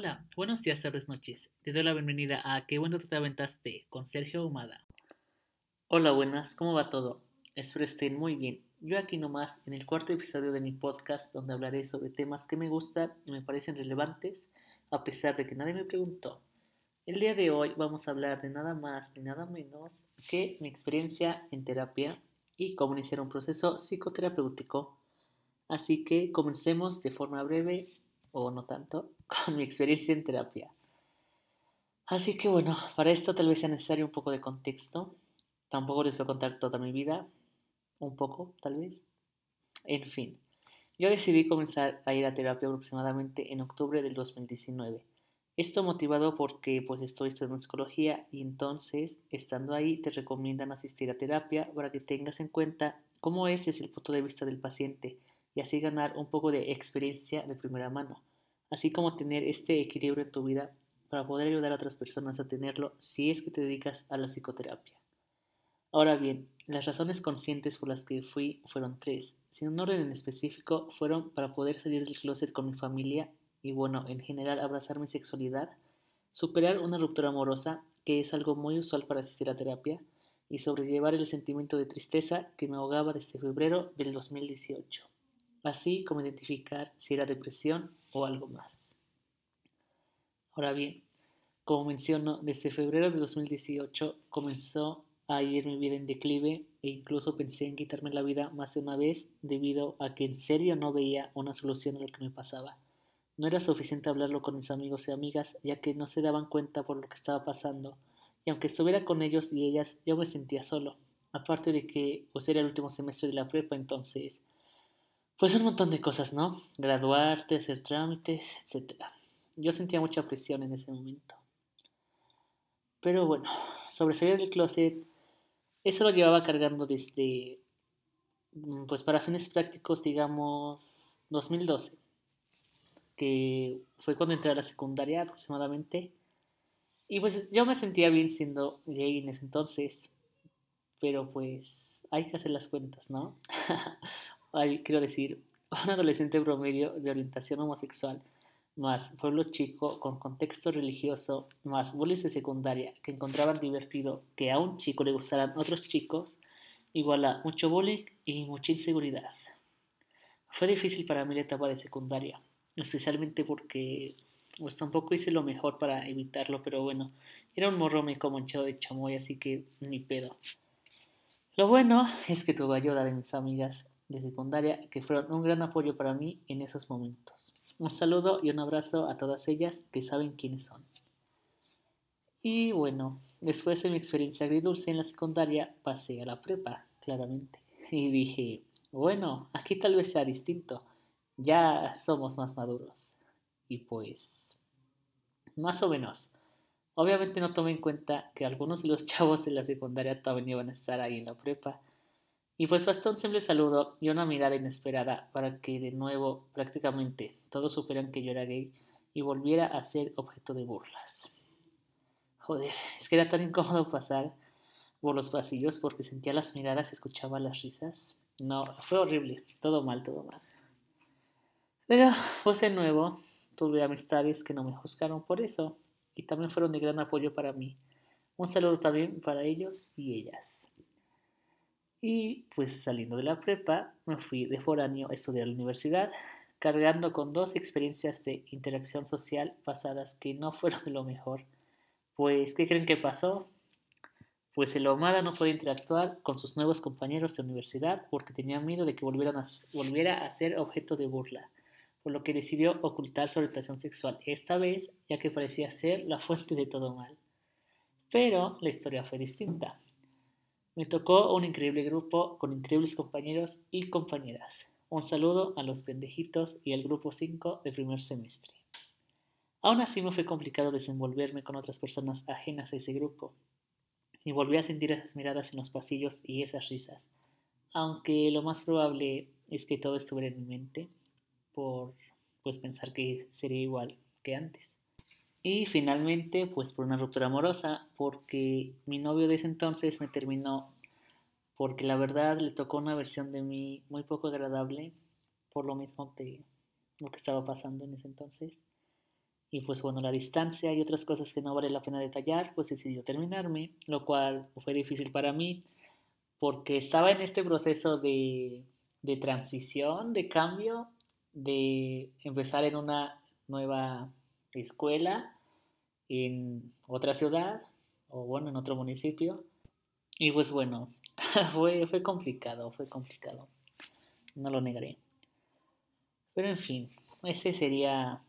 Hola, buenos días, tardes, noches. Te doy la bienvenida a Qué bueno te aventaste con Sergio Humada. Hola, buenas, ¿cómo va todo? Espero estén muy bien. Yo aquí nomás en el cuarto episodio de mi podcast donde hablaré sobre temas que me gustan y me parecen relevantes a pesar de que nadie me preguntó. El día de hoy vamos a hablar de nada más ni nada menos que mi experiencia en terapia y cómo iniciar un proceso psicoterapéutico. Así que comencemos de forma breve o no tanto con mi experiencia en terapia. Así que bueno, para esto tal vez sea necesario un poco de contexto. Tampoco les voy a contar toda mi vida, un poco tal vez. En fin, yo decidí comenzar a ir a terapia aproximadamente en octubre del 2019. Esto motivado porque pues estoy estudiando psicología y entonces estando ahí te recomiendan asistir a terapia para que tengas en cuenta cómo es desde el punto de vista del paciente y así ganar un poco de experiencia de primera mano así como tener este equilibrio en tu vida para poder ayudar a otras personas a tenerlo si es que te dedicas a la psicoterapia. Ahora bien, las razones conscientes por las que fui fueron tres. Sin un orden en específico, fueron para poder salir del closet con mi familia y bueno, en general abrazar mi sexualidad, superar una ruptura amorosa, que es algo muy usual para asistir a terapia, y sobrellevar el sentimiento de tristeza que me ahogaba desde febrero del 2018 así como identificar si era depresión o algo más. Ahora bien, como menciono, desde febrero de 2018 comenzó a ir mi vida en declive e incluso pensé en quitarme la vida más de una vez debido a que en serio no veía una solución a lo que me pasaba. No era suficiente hablarlo con mis amigos y amigas ya que no se daban cuenta por lo que estaba pasando y aunque estuviera con ellos y ellas yo me sentía solo. Aparte de que pues era el último semestre de la prepa entonces pues un montón de cosas, ¿no? Graduarte, hacer trámites, etc. Yo sentía mucha presión en ese momento. Pero bueno, sobre salir del closet, eso lo llevaba cargando desde, mm, pues para fines prácticos, digamos, 2012, que fue cuando entré a la secundaria aproximadamente. Y pues yo me sentía bien siendo gay en ese entonces, pero pues hay que hacer las cuentas, ¿no? quiero decir, un adolescente promedio de orientación homosexual, más pueblo chico con contexto religioso, más bullies de secundaria que encontraban divertido que a un chico le gustaran otros chicos, igual a mucho bullying y mucha inseguridad. Fue difícil para mí la etapa de secundaria, especialmente porque pues tampoco hice lo mejor para evitarlo, pero bueno, era un morro meco manchado de chamoy, así que ni pedo. Lo bueno es que tuve ayuda de mis amigas de secundaria que fueron un gran apoyo para mí en esos momentos. Un saludo y un abrazo a todas ellas que saben quiénes son. Y bueno, después de mi experiencia agridulce en la secundaria, pasé a la prepa, claramente. Y dije, bueno, aquí tal vez sea distinto. Ya somos más maduros. Y pues, más o menos. Obviamente no tomé en cuenta que algunos de los chavos de la secundaria también iban a estar ahí en la prepa y pues bastó un simple saludo y una mirada inesperada para que de nuevo prácticamente todos supieran que yo era gay y volviera a ser objeto de burlas. Joder, es que era tan incómodo pasar por los pasillos porque sentía las miradas y escuchaba las risas. No, fue horrible, todo mal, todo mal. Pero pues de nuevo tuve amistades que no me juzgaron por eso y también fueron de gran apoyo para mí. Un saludo también para ellos y ellas. Y pues saliendo de la prepa, me fui de foráneo a estudiar a la universidad, cargando con dos experiencias de interacción social pasadas que no fueron de lo mejor. Pues, ¿qué creen que pasó? Pues el Omada no podía interactuar con sus nuevos compañeros de universidad porque tenía miedo de que volvieran a, volviera a ser objeto de burla, por lo que decidió ocultar su orientación sexual, esta vez ya que parecía ser la fuente de todo mal. Pero la historia fue distinta. Me tocó un increíble grupo con increíbles compañeros y compañeras. Un saludo a los pendejitos y al grupo 5 de primer semestre. Aún así me fue complicado desenvolverme con otras personas ajenas a ese grupo, y volví a sentir esas miradas en los pasillos y esas risas, aunque lo más probable es que todo estuviera en mi mente, por pues pensar que sería igual que antes. Y finalmente, pues por una ruptura amorosa, porque mi novio de ese entonces me terminó porque la verdad le tocó una versión de mí muy poco agradable, por lo mismo de lo que estaba pasando en ese entonces. Y pues bueno, la distancia y otras cosas que no vale la pena detallar, pues decidió terminarme, lo cual fue difícil para mí porque estaba en este proceso de, de transición, de cambio, de empezar en una nueva escuela en otra ciudad o bueno, en otro municipio. Y pues bueno, fue, fue complicado, fue complicado. No lo negaré. Pero en fin, ese sería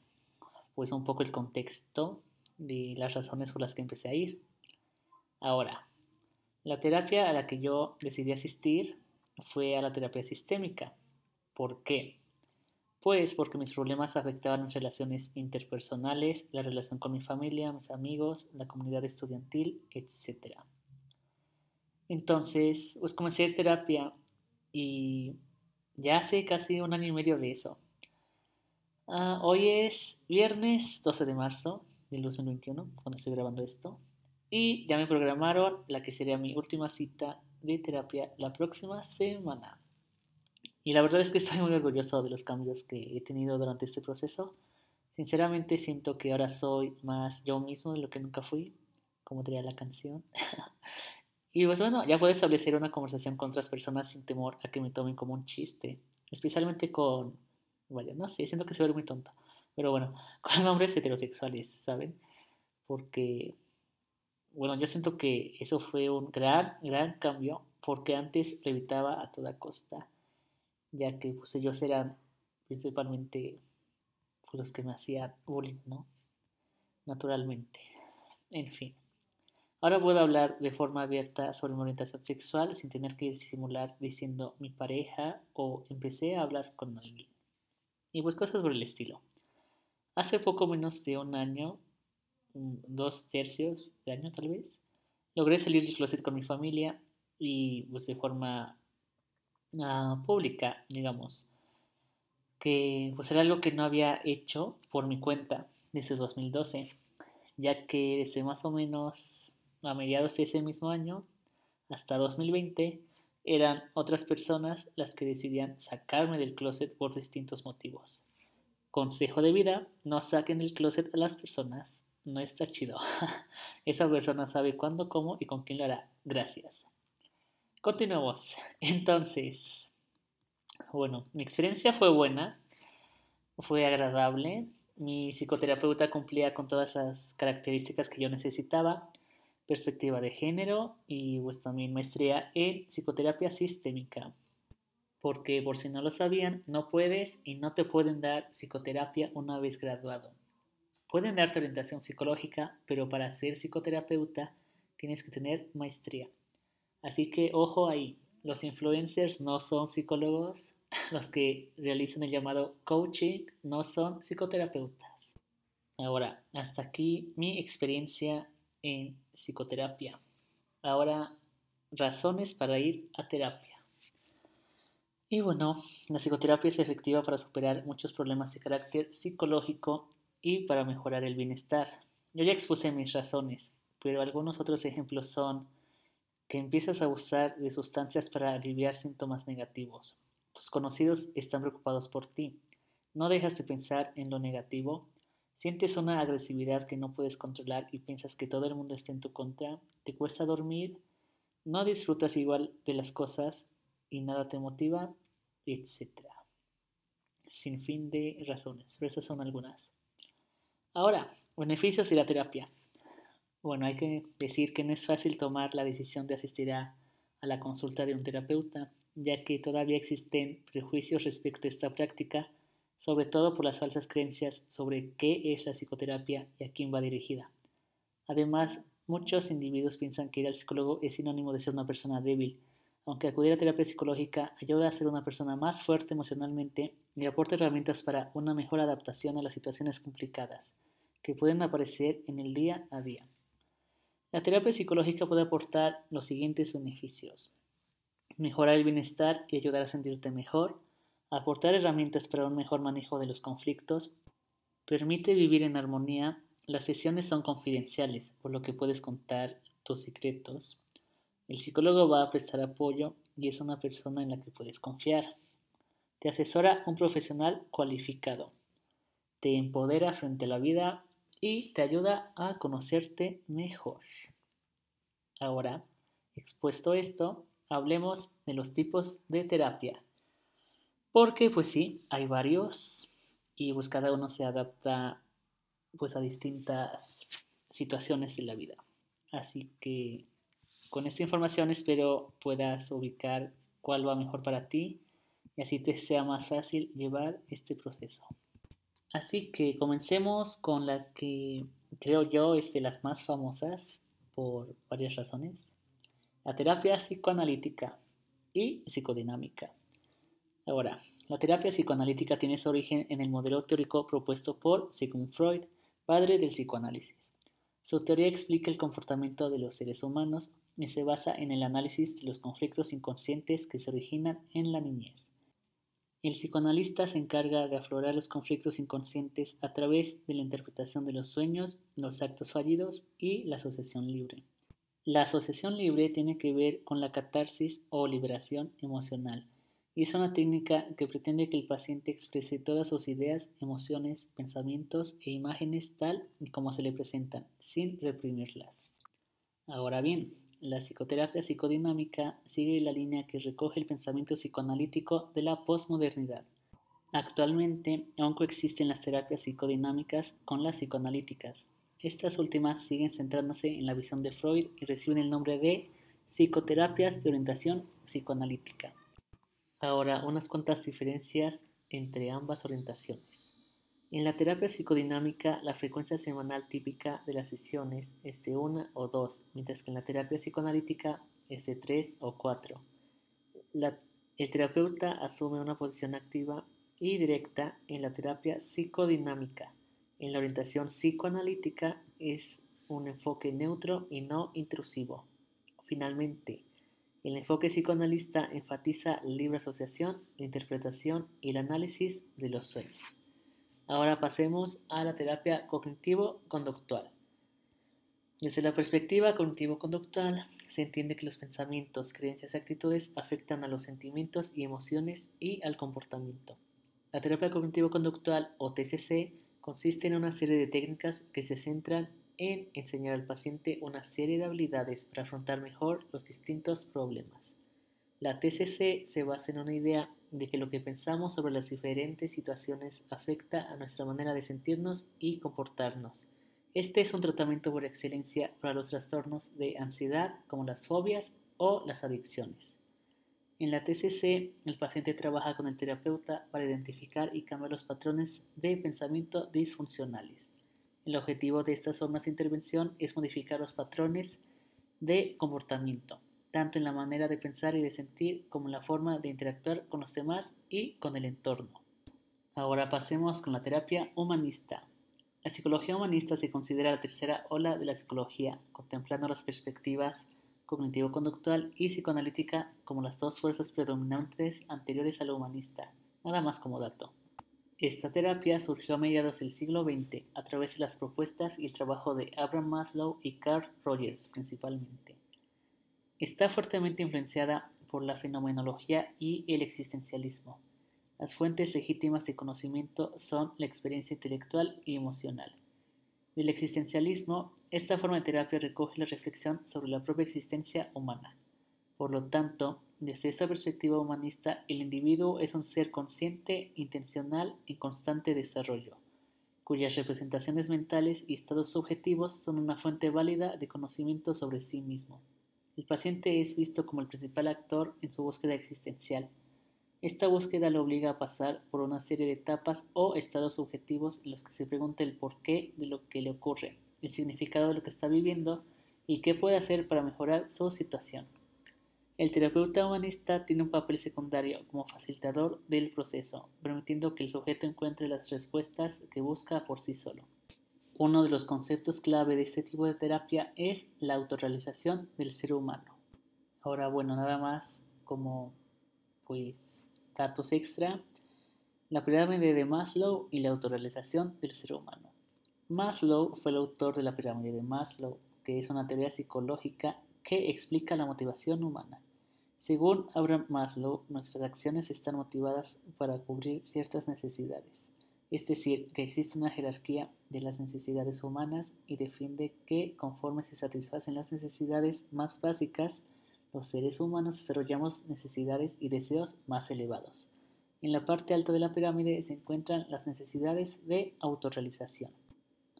pues un poco el contexto de las razones por las que empecé a ir. Ahora, la terapia a la que yo decidí asistir fue a la terapia sistémica. ¿Por qué? Pues porque mis problemas afectaban mis relaciones interpersonales, la relación con mi familia, mis amigos, la comunidad estudiantil, etc. Entonces, pues comencé terapia y ya hace casi un año y medio de eso. Ah, hoy es viernes 12 de marzo del 2021, cuando estoy grabando esto. Y ya me programaron la que sería mi última cita de terapia la próxima semana. Y la verdad es que estoy muy orgulloso de los cambios que he tenido durante este proceso. Sinceramente siento que ahora soy más yo mismo de lo que nunca fui, como diría la canción. y pues bueno, ya puedo establecer una conversación con otras personas sin temor a que me tomen como un chiste, especialmente con Vaya, no sé, siento que se ve muy tonta. Pero bueno, con hombres heterosexuales, ¿saben? Porque, bueno, yo siento que eso fue un gran, gran cambio, porque antes evitaba a toda costa, ya que pues ellos eran principalmente pues, los que me hacían bullying, ¿no? Naturalmente. En fin. Ahora puedo hablar de forma abierta sobre mi orientación sexual sin tener que disimular diciendo mi pareja o empecé a hablar con alguien y pues cosas por el estilo. Hace poco menos de un año, dos tercios de año tal vez, logré salir del closet con mi familia y pues de forma uh, pública, digamos, que pues era algo que no había hecho por mi cuenta desde 2012, ya que desde más o menos a mediados de ese mismo año hasta 2020 eran otras personas las que decidían sacarme del closet por distintos motivos. Consejo de vida, no saquen del closet a las personas, no está chido. Esa persona sabe cuándo, cómo y con quién lo hará. Gracias. Continuemos. Entonces, bueno, mi experiencia fue buena, fue agradable. Mi psicoterapeuta cumplía con todas las características que yo necesitaba perspectiva de género y pues también maestría en psicoterapia sistémica. Porque por si no lo sabían, no puedes y no te pueden dar psicoterapia una vez graduado. Pueden darte orientación psicológica, pero para ser psicoterapeuta tienes que tener maestría. Así que ojo ahí, los influencers no son psicólogos, los que realizan el llamado coaching no son psicoterapeutas. Ahora, hasta aquí mi experiencia en psicoterapia. Ahora, razones para ir a terapia. Y bueno, la psicoterapia es efectiva para superar muchos problemas de carácter psicológico y para mejorar el bienestar. Yo ya expuse mis razones, pero algunos otros ejemplos son que empiezas a usar de sustancias para aliviar síntomas negativos. Tus conocidos están preocupados por ti. No dejas de pensar en lo negativo Sientes una agresividad que no puedes controlar y piensas que todo el mundo está en tu contra, te cuesta dormir, no disfrutas igual de las cosas y nada te motiva, etc. Sin fin de razones, pero son algunas. Ahora, beneficios de la terapia. Bueno, hay que decir que no es fácil tomar la decisión de asistir a, a la consulta de un terapeuta, ya que todavía existen prejuicios respecto a esta práctica sobre todo por las falsas creencias sobre qué es la psicoterapia y a quién va dirigida. Además, muchos individuos piensan que ir al psicólogo es sinónimo de ser una persona débil, aunque acudir a terapia psicológica ayuda a ser una persona más fuerte emocionalmente y aporta herramientas para una mejor adaptación a las situaciones complicadas que pueden aparecer en el día a día. La terapia psicológica puede aportar los siguientes beneficios. Mejorar el bienestar y ayudar a sentirte mejor, aportar herramientas para un mejor manejo de los conflictos, permite vivir en armonía, las sesiones son confidenciales, por lo que puedes contar tus secretos. El psicólogo va a prestar apoyo y es una persona en la que puedes confiar. Te asesora un profesional cualificado. Te empodera frente a la vida y te ayuda a conocerte mejor. Ahora, expuesto esto, hablemos de los tipos de terapia. Porque pues sí, hay varios y pues cada uno se adapta pues a distintas situaciones de la vida. Así que con esta información espero puedas ubicar cuál va mejor para ti y así te sea más fácil llevar este proceso. Así que comencemos con la que creo yo es de las más famosas por varias razones. La terapia psicoanalítica y psicodinámica. Ahora, la terapia psicoanalítica tiene su origen en el modelo teórico propuesto por Sigmund Freud, padre del psicoanálisis. Su teoría explica el comportamiento de los seres humanos y se basa en el análisis de los conflictos inconscientes que se originan en la niñez. El psicoanalista se encarga de aflorar los conflictos inconscientes a través de la interpretación de los sueños, los actos fallidos y la asociación libre. La asociación libre tiene que ver con la catarsis o liberación emocional y es una técnica que pretende que el paciente exprese todas sus ideas, emociones, pensamientos e imágenes tal y como se le presentan, sin reprimirlas. Ahora bien, la psicoterapia psicodinámica sigue la línea que recoge el pensamiento psicoanalítico de la posmodernidad. Actualmente aún coexisten las terapias psicodinámicas con las psicoanalíticas. Estas últimas siguen centrándose en la visión de Freud y reciben el nombre de psicoterapias de orientación psicoanalítica. Ahora, unas cuantas diferencias entre ambas orientaciones. En la terapia psicodinámica, la frecuencia semanal típica de las sesiones es de una o dos, mientras que en la terapia psicoanalítica es de tres o cuatro. el terapeuta asume una posición activa y directa en la terapia psicodinámica. En la orientación psicoanalítica es un enfoque neutro y no intrusivo. Finalmente, el enfoque psicoanalista enfatiza la libre asociación, la interpretación y el análisis de los sueños. Ahora pasemos a la terapia cognitivo-conductual. Desde la perspectiva cognitivo-conductual, se entiende que los pensamientos, creencias y actitudes afectan a los sentimientos y emociones y al comportamiento. La terapia cognitivo-conductual o TCC consiste en una serie de técnicas que se centran en enseñar al paciente una serie de habilidades para afrontar mejor los distintos problemas. La TCC se basa en una idea de que lo que pensamos sobre las diferentes situaciones afecta a nuestra manera de sentirnos y comportarnos. Este es un tratamiento por excelencia para los trastornos de ansiedad como las fobias o las adicciones. En la TCC, el paciente trabaja con el terapeuta para identificar y cambiar los patrones de pensamiento disfuncionales. El objetivo de estas formas de intervención es modificar los patrones de comportamiento tanto en la manera de pensar y de sentir como en la forma de interactuar con los demás y con el entorno. Ahora pasemos con la terapia humanista. La psicología humanista se considera la tercera ola de la psicología, contemplando las perspectivas cognitivo-conductual y psicoanalítica como las dos fuerzas predominantes anteriores a la humanista, nada más como dato. Esta terapia surgió a mediados del siglo XX a través de las propuestas y el trabajo de Abraham Maslow y Carl Rogers principalmente. Está fuertemente influenciada por la fenomenología y el existencialismo. Las fuentes legítimas de conocimiento son la experiencia intelectual y emocional. Del existencialismo, esta forma de terapia recoge la reflexión sobre la propia existencia humana. Por lo tanto, desde esta perspectiva humanista, el individuo es un ser consciente, intencional y constante desarrollo, cuyas representaciones mentales y estados subjetivos son una fuente válida de conocimiento sobre sí mismo. El paciente es visto como el principal actor en su búsqueda existencial. Esta búsqueda lo obliga a pasar por una serie de etapas o estados subjetivos en los que se pregunta el porqué de lo que le ocurre, el significado de lo que está viviendo y qué puede hacer para mejorar su situación. El terapeuta humanista tiene un papel secundario como facilitador del proceso, permitiendo que el sujeto encuentre las respuestas que busca por sí solo. Uno de los conceptos clave de este tipo de terapia es la autorrealización del ser humano. Ahora, bueno, nada más como pues datos extra, la pirámide de Maslow y la autorrealización del ser humano. Maslow fue el autor de la pirámide de Maslow, que es una teoría psicológica que explica la motivación humana. Según Abraham Maslow, nuestras acciones están motivadas para cubrir ciertas necesidades es decir, que existe una jerarquía de las necesidades humanas y defiende que conforme se satisfacen las necesidades más básicas, los seres humanos desarrollamos necesidades y deseos más elevados. En la parte alta de la pirámide se encuentran las necesidades de autorrealización.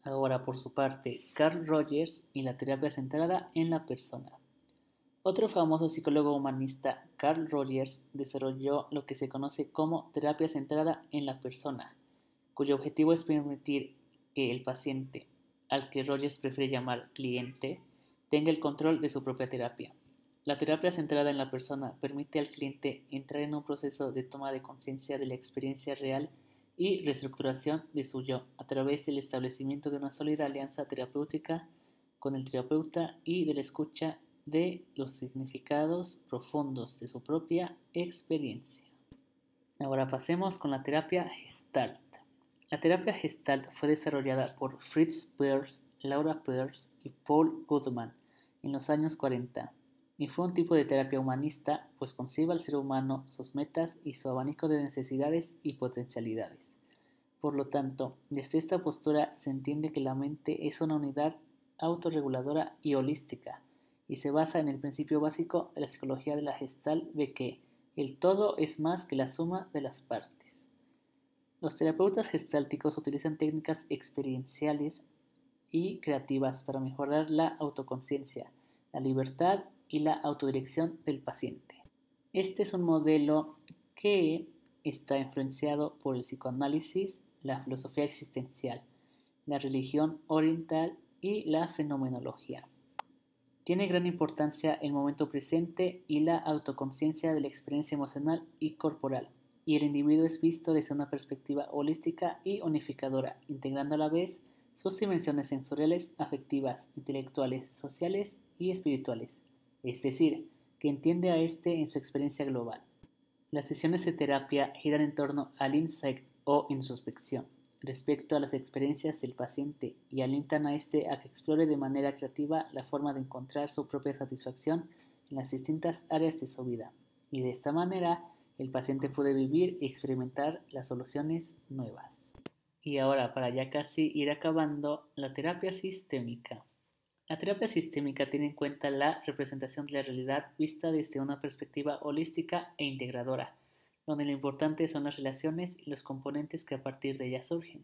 Ahora, por su parte, Carl Rogers y la terapia centrada en la persona. Otro famoso psicólogo humanista, Carl Rogers, desarrolló lo que se conoce como terapia centrada en la persona, cuyo objetivo es permitir que el paciente, al que Rogers prefiere llamar cliente, tenga el control de su propia terapia. La terapia centrada en la persona permite al cliente entrar en un proceso de toma de conciencia de la experiencia real y reestructuración de su yo a través del establecimiento de una sólida alianza terapéutica con el terapeuta y de la escucha de los significados profundos de su propia experiencia. Ahora pasemos con la terapia Gestalt. La terapia Gestalt fue desarrollada por Fritz Perls, Laura Perls y Paul Goodman en los años 40 y fue un tipo de terapia humanista pues concibe al ser humano sus metas y su abanico de necesidades y potencialidades. Por lo tanto, desde esta postura se entiende que la mente es una unidad autorreguladora y holística y se basa en el principio básico de la psicología de la gestal de que el todo es más que la suma de las partes. Los terapeutas gestálticos utilizan técnicas experienciales y creativas para mejorar la autoconciencia, la libertad y la autodirección del paciente. Este es un modelo que está influenciado por el psicoanálisis, la filosofía existencial, la religión oriental y la fenomenología. Tiene gran importancia el momento presente y la autoconciencia de la experiencia emocional y corporal y el individuo es visto desde una perspectiva holística y unificadora, integrando a la vez sus dimensiones sensoriales, afectivas, intelectuales, sociales y espirituales, es decir, que entiende a éste en su experiencia global. Las sesiones de terapia giran en torno al insight o introspección respecto a las experiencias del paciente y alientan a éste a que explore de manera creativa la forma de encontrar su propia satisfacción en las distintas áreas de su vida, y de esta manera el paciente puede vivir y experimentar las soluciones nuevas. Y ahora, para ya casi ir acabando, la terapia sistémica. La terapia sistémica tiene en cuenta la representación de la realidad vista desde una perspectiva holística e integradora, donde lo importante son las relaciones y los componentes que a partir de ellas surgen.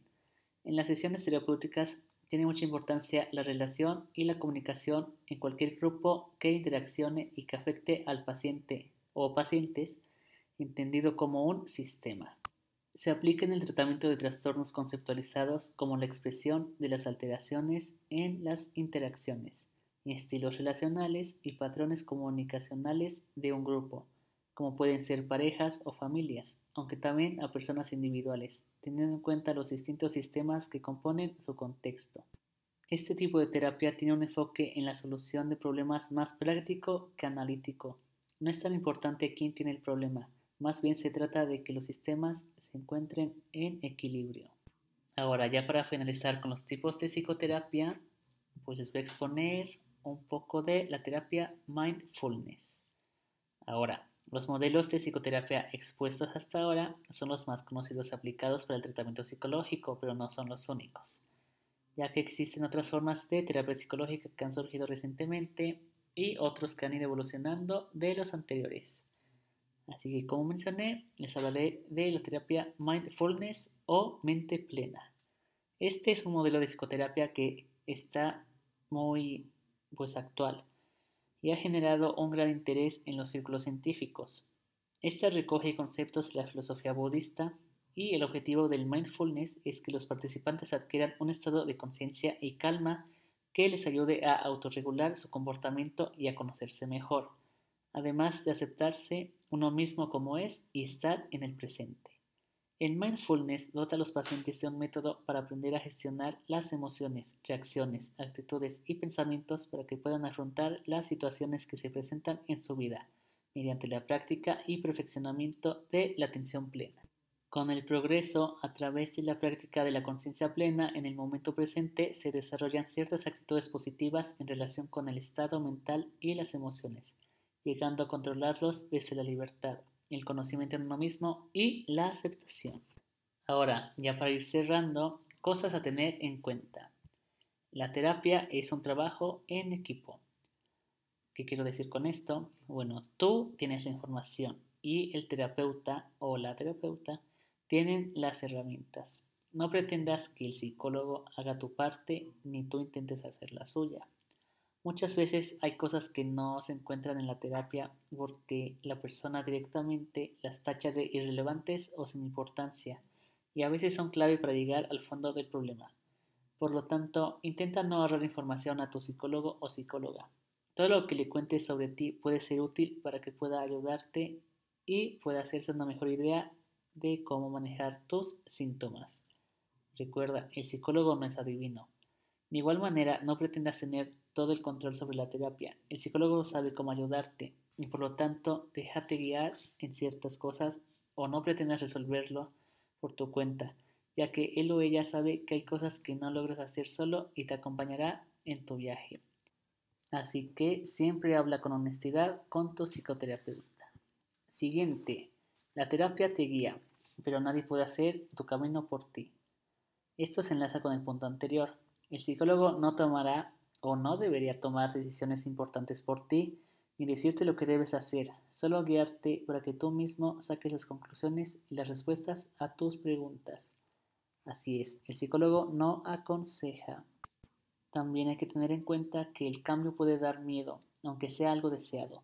En las sesiones terapéuticas tiene mucha importancia la relación y la comunicación en cualquier grupo que interaccione y que afecte al paciente o pacientes entendido como un sistema. Se aplica en el tratamiento de trastornos conceptualizados como la expresión de las alteraciones en las interacciones, estilos relacionales y patrones comunicacionales de un grupo, como pueden ser parejas o familias, aunque también a personas individuales, teniendo en cuenta los distintos sistemas que componen su contexto. Este tipo de terapia tiene un enfoque en la solución de problemas más práctico que analítico. No es tan importante quién tiene el problema, más bien se trata de que los sistemas se encuentren en equilibrio. Ahora, ya para finalizar con los tipos de psicoterapia, pues les voy a exponer un poco de la terapia mindfulness. Ahora, los modelos de psicoterapia expuestos hasta ahora son los más conocidos aplicados para el tratamiento psicológico, pero no son los únicos, ya que existen otras formas de terapia psicológica que han surgido recientemente y otros que han ido evolucionando de los anteriores. Así que como mencioné, les hablaré de la terapia mindfulness o mente plena. Este es un modelo de psicoterapia que está muy pues actual y ha generado un gran interés en los círculos científicos. Esta recoge conceptos de la filosofía budista y el objetivo del mindfulness es que los participantes adquieran un estado de conciencia y calma que les ayude a autorregular su comportamiento y a conocerse mejor además de aceptarse uno mismo como es y estar en el presente. El mindfulness dota a los pacientes de un método para aprender a gestionar las emociones, reacciones, actitudes y pensamientos para que puedan afrontar las situaciones que se presentan en su vida, mediante la práctica y perfeccionamiento de la atención plena. Con el progreso, a través de la práctica de la conciencia plena en el momento presente, se desarrollan ciertas actitudes positivas en relación con el estado mental y las emociones llegando a controlarlos desde la libertad, el conocimiento en uno mismo y la aceptación. Ahora, ya para ir cerrando, cosas a tener en cuenta. La terapia es un trabajo en equipo. ¿Qué quiero decir con esto? Bueno, tú tienes la información y el terapeuta o la terapeuta tienen las herramientas. No pretendas que el psicólogo haga tu parte ni tú intentes hacer la suya. Muchas veces hay cosas que no se encuentran en la terapia porque la persona directamente las tacha de irrelevantes o sin importancia y a veces son clave para llegar al fondo del problema. Por lo tanto, intenta no ahorrar información a tu psicólogo o psicóloga. Todo lo que le cuentes sobre ti puede ser útil para que pueda ayudarte y pueda hacerse una mejor idea de cómo manejar tus síntomas. Recuerda, el psicólogo no es adivino. De igual manera, no pretendas tener todo el control sobre la terapia. El psicólogo sabe cómo ayudarte y por lo tanto déjate guiar en ciertas cosas o no pretendas resolverlo por tu cuenta, ya que él o ella sabe que hay cosas que no logras hacer solo y te acompañará en tu viaje. Así que siempre habla con honestidad con tu psicoterapeuta. Siguiente, la terapia te guía, pero nadie puede hacer tu camino por ti. Esto se enlaza con el punto anterior. El psicólogo no tomará o no debería tomar decisiones importantes por ti ni decirte lo que debes hacer, solo guiarte para que tú mismo saques las conclusiones y las respuestas a tus preguntas. Así es, el psicólogo no aconseja, también hay que tener en cuenta que el cambio puede dar miedo, aunque sea algo deseado.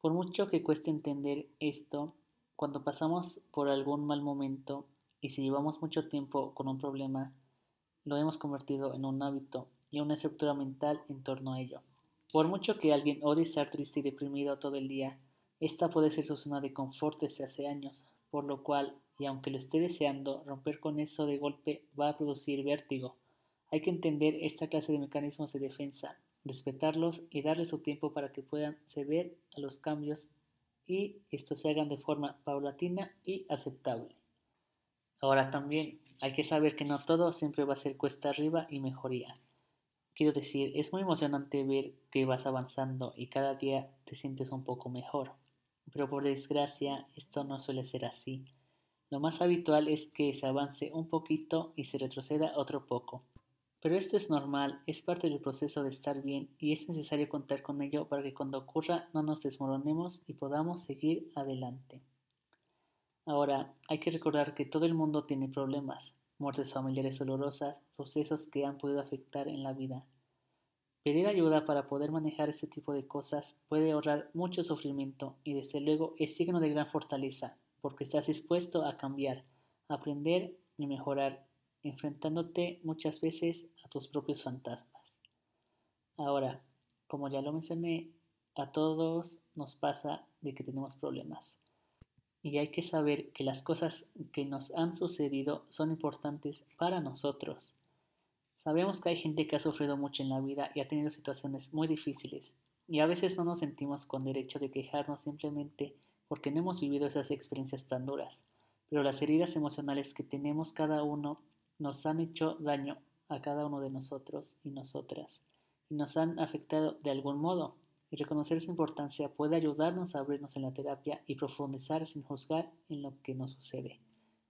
Por mucho que cueste entender esto, cuando pasamos por algún mal momento y si llevamos mucho tiempo con un problema, lo hemos convertido en un hábito y una estructura mental en torno a ello. Por mucho que alguien odie estar triste y deprimido todo el día, esta puede ser su zona de confort desde hace años, por lo cual, y aunque lo esté deseando, romper con eso de golpe va a producir vértigo, hay que entender esta clase de mecanismos de defensa, respetarlos y darles su tiempo para que puedan ceder a los cambios y estos se hagan de forma paulatina y aceptable. Ahora también hay que saber que no todo siempre va a ser cuesta arriba y mejoría. Quiero decir, es muy emocionante ver que vas avanzando y cada día te sientes un poco mejor. Pero por desgracia, esto no suele ser así. Lo más habitual es que se avance un poquito y se retroceda otro poco. Pero esto es normal, es parte del proceso de estar bien y es necesario contar con ello para que cuando ocurra no nos desmoronemos y podamos seguir adelante. Ahora, hay que recordar que todo el mundo tiene problemas, muertes familiares dolorosas, sucesos que han podido afectar en la vida. Pedir ayuda para poder manejar este tipo de cosas puede ahorrar mucho sufrimiento y desde luego es signo de gran fortaleza, porque estás dispuesto a cambiar, aprender y mejorar enfrentándote muchas veces a tus propios fantasmas. Ahora, como ya lo mencioné, a todos nos pasa de que tenemos problemas. Y hay que saber que las cosas que nos han sucedido son importantes para nosotros. Sabemos que hay gente que ha sufrido mucho en la vida y ha tenido situaciones muy difíciles, y a veces no nos sentimos con derecho de quejarnos simplemente porque no hemos vivido esas experiencias tan duras, pero las heridas emocionales que tenemos cada uno nos han hecho daño a cada uno de nosotros y nosotras y nos han afectado de algún modo. Y reconocer su importancia puede ayudarnos a abrirnos en la terapia y profundizar sin juzgar en lo que nos sucede.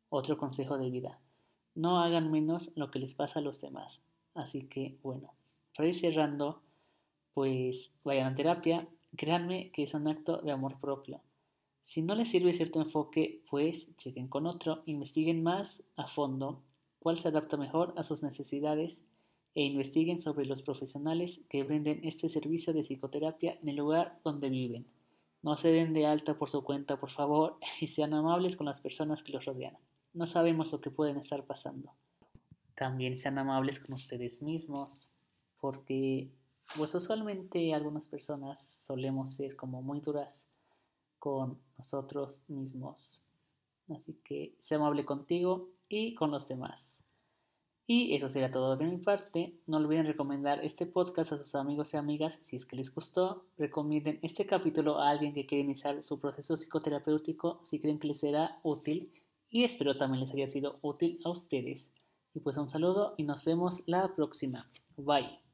Otro consejo de vida. No hagan menos lo que les pasa a los demás. Así que, bueno, para ir cerrando, pues vayan a terapia. Créanme que es un acto de amor propio. Si no les sirve cierto enfoque, pues chequen con otro, investiguen más a fondo cuál se adapta mejor a sus necesidades e investiguen sobre los profesionales que brinden este servicio de psicoterapia en el lugar donde viven. No se den de alta por su cuenta, por favor, y sean amables con las personas que los rodean. No sabemos lo que pueden estar pasando. También sean amables con ustedes mismos, porque pues usualmente algunas personas solemos ser como muy duras con nosotros mismos. Así que sea amable contigo y con los demás. Y eso será todo de mi parte. No olviden recomendar este podcast a sus amigos y amigas si es que les gustó. Recomienden este capítulo a alguien que quiera iniciar su proceso psicoterapéutico si creen que les será útil. Y espero también les haya sido útil a ustedes. Y pues un saludo y nos vemos la próxima. Bye.